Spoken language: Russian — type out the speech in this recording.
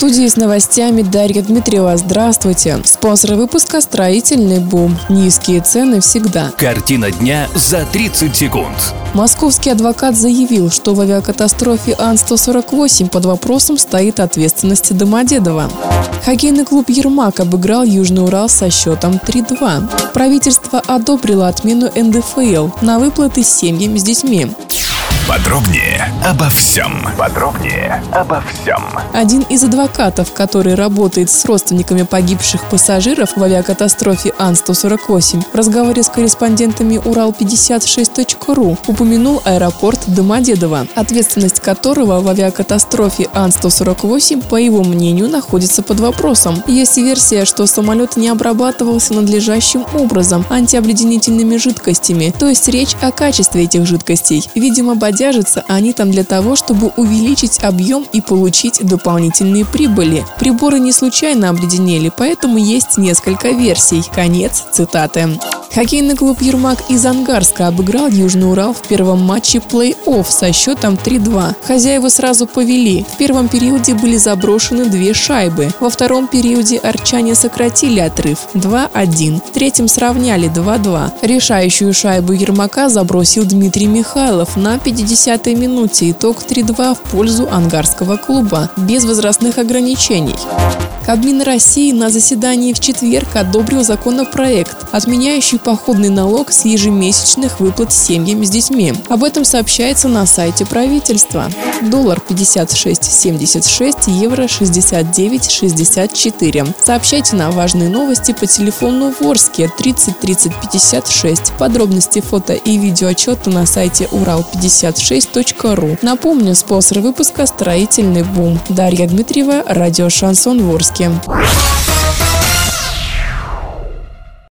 Студии с новостями Дарья Дмитриева. Здравствуйте. Спонсор выпуска «Строительный бум». Низкие цены всегда. Картина дня за 30 секунд. Московский адвокат заявил, что в авиакатастрофе Ан-148 под вопросом стоит ответственность Домодедова. Хоккейный клуб «Ермак» обыграл Южный Урал со счетом 3-2. Правительство одобрило отмену НДФЛ на выплаты семьям с детьми. Подробнее обо всем. Подробнее обо всем. Один из адвокатов, который работает с родственниками погибших пассажиров в авиакатастрофе Ан-148, в разговоре с корреспондентами Урал56.ру упомянул аэропорт Домодедово, ответственность которого в авиакатастрофе Ан-148, по его мнению, находится под вопросом. Есть версия, что самолет не обрабатывался надлежащим образом антиобледенительными жидкостями, то есть речь о качестве этих жидкостей. Видимо, бодяжатся они там для того, чтобы увеличить объем и получить дополнительные прибыли. Приборы не случайно обледенели, поэтому есть несколько версий. Конец цитаты. Хоккейный клуб «Ермак» из Ангарска обыграл Южный Урал в первом матче плей-офф со счетом 3-2. Хозяева сразу повели. В первом периоде были заброшены две шайбы. Во втором периоде арчане сократили отрыв 2-1. В третьем сравняли 2-2. Решающую шайбу Ермака забросил Дмитрий Михайлов на 50-й минуте. Итог 3-2 в пользу ангарского клуба, без возрастных ограничений. Кабмин России на заседании в четверг одобрил законопроект, отменяющий походный налог с ежемесячных выплат семьям с детьми. Об этом сообщается на сайте правительства. Доллар 56.76, евро 69.64. Сообщайте на важные новости по телефону Ворске 30 30 56. Подробности фото и видеоотчета на сайте урал56.ру. Напомню, спонсор выпуска «Строительный бум». Дарья Дмитриева, радио «Шансон Ворске» музыки.